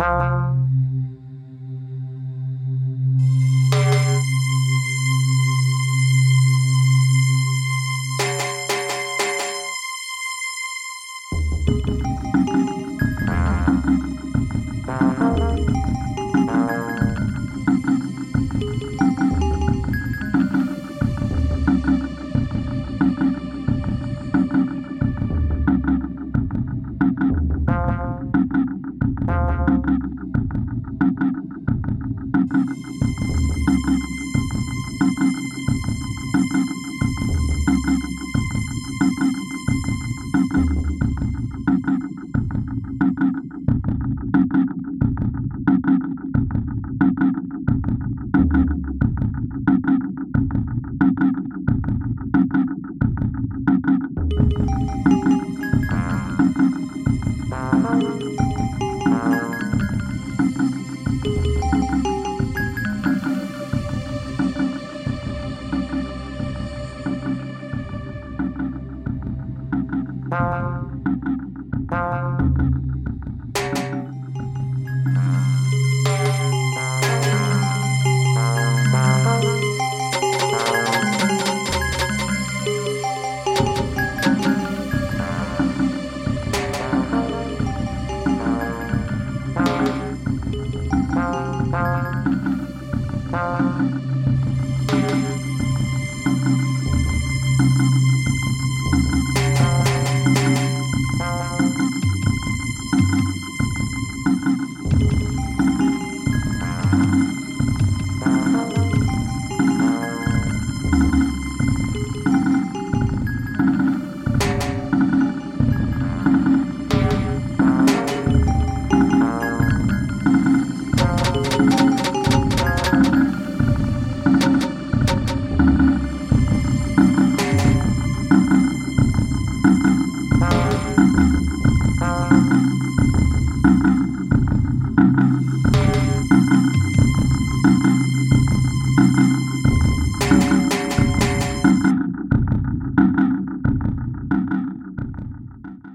Thank Bye.